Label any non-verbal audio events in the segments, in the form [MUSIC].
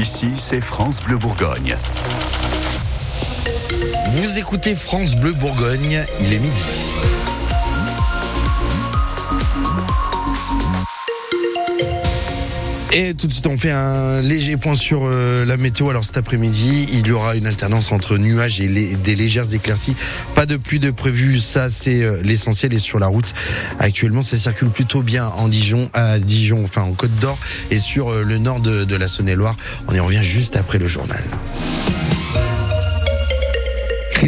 Ici, c'est France Bleu Bourgogne. Vous écoutez France Bleu Bourgogne, il est midi. Et tout de suite, on fait un léger point sur euh, la météo. Alors cet après-midi, il y aura une alternance entre nuages et des légères éclaircies. Pas de pluie de prévu, ça c'est euh, l'essentiel. Et sur la route, actuellement, ça circule plutôt bien en Dijon, à Dijon, enfin en Côte d'Or et sur euh, le nord de la Saône-et-Loire. On y revient juste après le journal.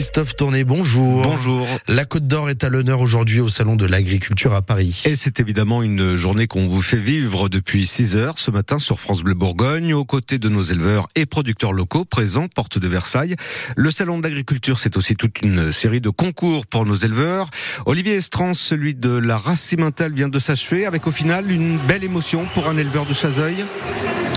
Christophe Tourné, bonjour. Bonjour. La Côte d'Or est à l'honneur aujourd'hui au Salon de l'Agriculture à Paris. Et c'est évidemment une journée qu'on vous fait vivre depuis 6 heures ce matin sur France Bleu Bourgogne, aux côtés de nos éleveurs et producteurs locaux présents, porte de Versailles. Le Salon de l'Agriculture, c'est aussi toute une série de concours pour nos éleveurs. Olivier Estrance, celui de la race cimentale, vient de s'achever avec au final une belle émotion pour un éleveur de Chazeuil.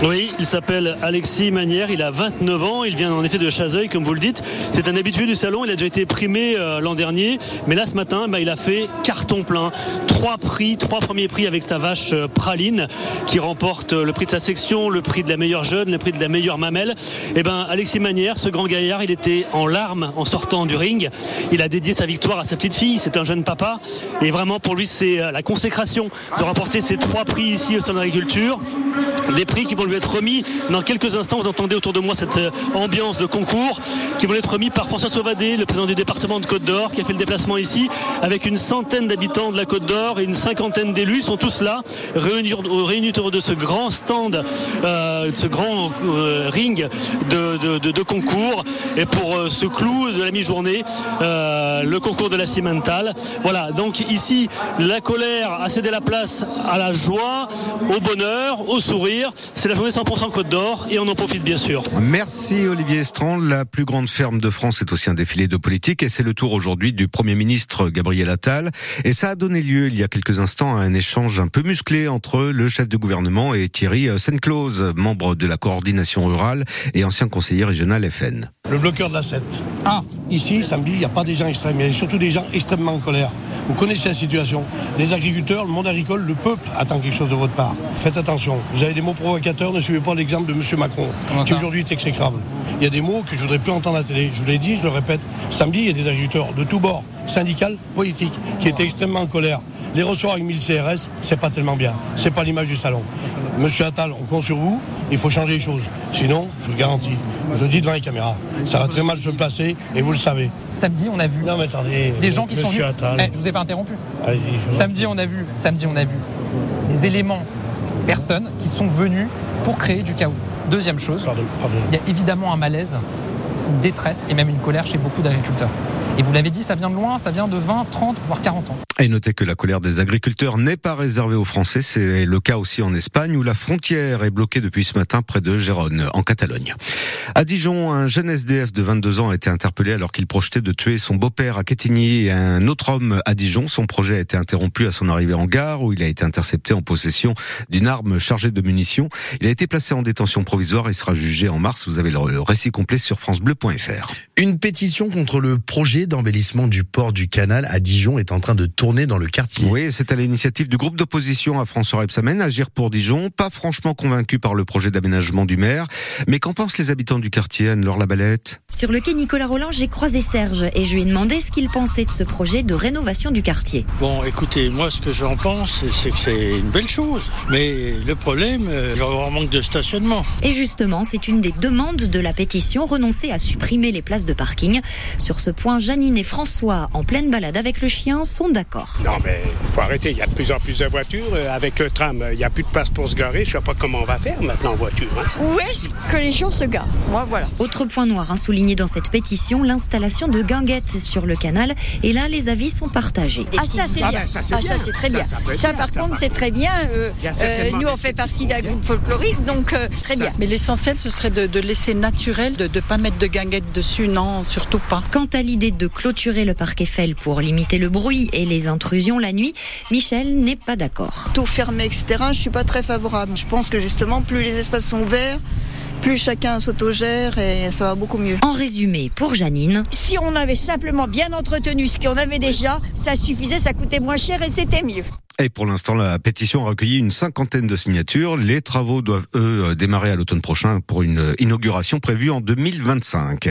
Oui, il s'appelle Alexis Manière, il a 29 ans, il vient en effet de Chazeuil, comme vous le dites. C'est un habitué du salon, il a déjà été primé euh, l'an dernier, mais là ce matin, bah, il a fait carton plein. Trois prix, trois premiers prix avec sa vache euh, Praline, qui remporte euh, le prix de sa section, le prix de la meilleure jeune, le prix de la meilleure mamelle. Et ben Alexis Manière, ce grand gaillard, il était en larmes en sortant du ring. Il a dédié sa victoire à sa petite fille, c'est un jeune papa, et vraiment pour lui c'est la consécration de remporter ces trois prix ici au Salon de l'Agriculture. Des prix qui vont lui être remis dans quelques instants. Vous entendez autour de moi cette euh, ambiance de concours qui vont être remis par François Sauvadé, le président du département de Côte d'Or, qui a fait le déplacement ici avec une centaine d'habitants de la Côte d'Or et une cinquantaine d'élus. Ils sont tous là, réunis, autour de ce grand stand, euh, de ce grand euh, ring de, concours. Et pour ce clou de la mi-journée, le concours de la cimentale. Voilà, donc ici, la colère a cédé la place à la joie, au bonheur, au sourire. C'est la journée 100% Côte d'Or et on en profite bien sûr. Merci Olivier Estrand. La plus grande ferme de France est aussi un défilé de politique et c'est le tour aujourd'hui du Premier ministre Gabriel Attal. Et ça a donné lieu il y a quelques instants à un échange un peu musclé entre le chef de gouvernement et Thierry Senclose, membre de la coordination rurale et ancien conseiller régional FN. Le bloqueur de la 7. Ah, ici, samedi, il n'y a pas des gens extrêmes, il y a surtout des gens extrêmement en colère. Vous connaissez la situation. Les agriculteurs, le monde agricole, le peuple attend quelque chose de votre part. Faites attention. Vous avez des mots provocateurs, ne suivez pas l'exemple de M. Macron, qui aujourd'hui est exécrable. Il y a des mots que je voudrais plus entendre à la télé. Je vous l'ai dit, je le répète. Samedi, il y a des agriculteurs de tous bords, syndical, politique, qui étaient extrêmement en colère. Les recevoir avec 1000 CRS, c'est pas tellement bien. C'est pas l'image du salon. Monsieur Attal, on compte sur vous. Il faut changer les choses. Sinon, je vous garantis, je le dis devant les caméras, ça va très mal se placer et vous le savez. Samedi, on a vu Non mais attendez. des gens qui sont venus. Attal. Eh, je vous ai pas interrompu. Samedi, on a vu. Samedi, on a vu des éléments, personnes qui sont venus pour créer du chaos. Deuxième chose, Pardon, pardon. il y a évidemment un malaise, une détresse et même une colère chez beaucoup d'agriculteurs. Et vous l'avez dit, ça vient de loin, ça vient de 20, 30, voire 40 ans. Et notez que la colère des agriculteurs n'est pas réservée aux Français, c'est le cas aussi en Espagne où la frontière est bloquée depuis ce matin près de Gérone, en Catalogne. À Dijon, un jeune SDF de 22 ans a été interpellé alors qu'il projetait de tuer son beau-père à Quetigny et un autre homme à Dijon. Son projet a été interrompu à son arrivée en gare où il a été intercepté en possession d'une arme chargée de munitions. Il a été placé en détention provisoire et sera jugé en mars. Vous avez le récit complet sur francebleu.fr. Une pétition contre le projet d'embellissement du port du canal à Dijon est en train de tourner dans le quartier. Oui, c'est à l'initiative du groupe d'opposition à François Rebsamen, Agir pour Dijon, pas franchement convaincu par le projet d'aménagement du maire. Mais qu'en pensent les habitants du quartier, Anne-Laure Labalette? Sur le quai Nicolas Roland, j'ai croisé Serge et je lui ai demandé ce qu'il pensait de ce projet de rénovation du quartier. Bon, écoutez, moi, ce que j'en pense, c'est que c'est une belle chose. Mais le problème, euh, il va y avoir un manque de stationnement. Et justement, c'est une des demandes de la pétition, renoncer à supprimer les places de parking. Sur ce point, Janine et François, en pleine balade avec le chien, sont d'accord. Non, mais faut arrêter. Il y a de plus en plus de voitures. Euh, Avec le tram, euh, il n'y a plus de place pour se garer. Je sais pas comment on va faire maintenant en voiture. hein. Où est-ce que les gens se garent? Moi, voilà. Autre point noir hein, souligné dans cette pétition, l'installation de guinguettes sur le canal. Et là, les avis sont partagés. Ah, ça, c'est Ah, bien. ben, ça, c'est ah, bien. ça, c'est très Ça, bien. ça par ça, contre, c'est très bien. Euh, Il euh, nous, on fait partie d'un groupe folklorique, donc euh, très bien. Mais l'essentiel, ce serait de, de laisser naturel, de ne pas mettre de guinguettes dessus, non, surtout pas. Quant à l'idée de clôturer le parc Eiffel pour limiter le bruit et les intrusions la nuit, Michel n'est pas d'accord. Tout fermé, etc., je suis pas très favorable. Je pense que justement, plus les espaces sont ouverts, plus chacun s'autogère et ça va beaucoup mieux. En résumé, pour Janine, Si on avait simplement bien entretenu ce qu'on avait déjà, ça suffisait, ça coûtait moins cher et c'était mieux. Et pour l'instant, la pétition a recueilli une cinquantaine de signatures. Les travaux doivent, eux, démarrer à l'automne prochain pour une inauguration prévue en 2025.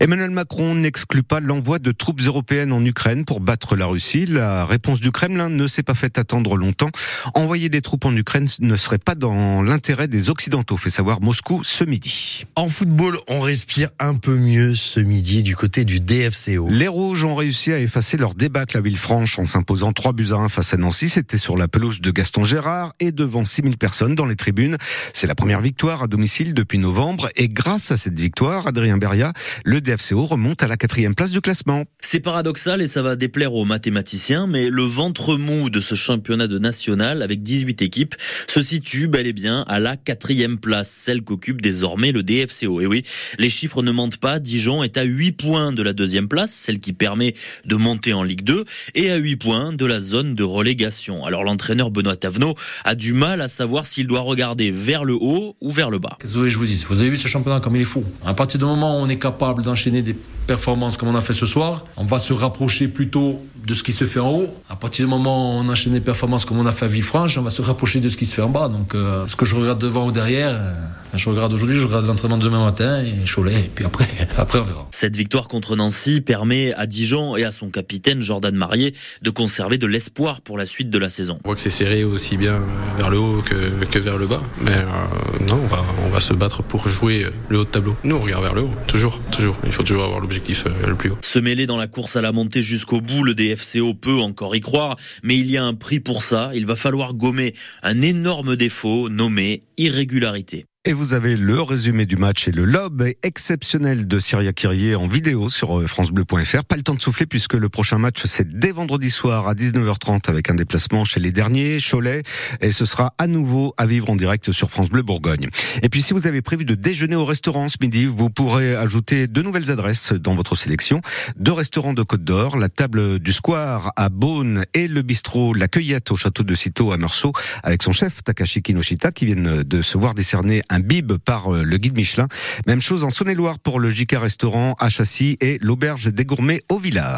Emmanuel Macron n'exclut pas l'envoi de troupes européennes en Ukraine pour battre la Russie. La réponse du Kremlin ne s'est pas fait attendre longtemps. Envoyer des troupes en Ukraine ne serait pas dans l'intérêt des Occidentaux, fait savoir Moscou ce midi. En football, on respire un peu mieux ce midi du côté du DFCO. Les Rouges ont réussi à effacer leur débâcle à Villefranche en s'imposant 3 buts à 1 face à Nancy. C'était sur la pelouse de Gaston Gérard et devant 6000 personnes dans les tribunes. C'est la première victoire à domicile depuis novembre et grâce à cette victoire, Adrien Beria, le DFCO remonte à la quatrième place du classement. C'est paradoxal et ça va déplaire aux mathématiciens, mais le ventre mou de ce championnat de national avec 18 équipes se situe bel et bien à la quatrième place, celle qu'occupe désormais le DFCO. Et oui, les chiffres ne mentent pas, Dijon est à 8 points de la deuxième place, celle qui permet de monter en Ligue 2, et à 8 points de la zone de relégation. Alors l'entraîneur Benoît Tavenot a du mal à savoir s'il doit regarder vers le haut ou vers le bas. Qu'est-ce que je vous dis? Vous avez vu ce championnat comme il est fou. À partir du moment où on est capable d'enchaîner des performances comme on a fait ce soir, on va se rapprocher plutôt de ce qui se fait en haut. À partir du moment où on enchaîne des performances comme on a fait à Villefranche, on va se rapprocher de ce qui se fait en bas. Donc euh, ce que je regarde devant ou derrière, euh, je regarde aujourd'hui, je regarde l'entraînement de demain matin et Cholet, et puis après, [LAUGHS] après on verra. Cette victoire contre Nancy permet à Dijon et à son capitaine Jordan Marier de conserver de l'espoir pour la suite de la saison. On voit que c'est serré aussi bien vers le haut que, que vers le bas. Mais euh, non, on va, on va se battre pour jouer le haut de tableau. Nous, on regarde vers le haut, toujours, toujours. Il faut toujours avoir l'objectif euh, le plus haut. Se mêler dans la course à la montée jusqu'au bout, le DFCO peut encore y croire, mais il y a un prix pour ça. Il va falloir gommer un énorme défaut nommé irrégularité. Et vous avez le résumé du match et le lob exceptionnel de Syria Kyrie en vidéo sur euh, francebleu.fr. Pas le temps de souffler puisque le prochain match c'est dès vendredi soir à 19h30 avec un déplacement chez les derniers, Cholet, et ce sera à nouveau à vivre en direct sur France Bleu Bourgogne. Et puis si vous avez prévu de déjeuner au restaurant ce midi, vous pourrez ajouter deux nouvelles adresses dans votre sélection. Deux restaurants de Côte d'Or, la table du Square à Beaune et le bistrot La Cueillette au château de Citeaux à Meursault avec son chef Takashi Kinoshita qui viennent de se voir décerner un bib par euh, le guide Michelin. Même chose en Saône-et-Loire pour le JK Restaurant à Châssis et l'Auberge des Gourmets au Villard.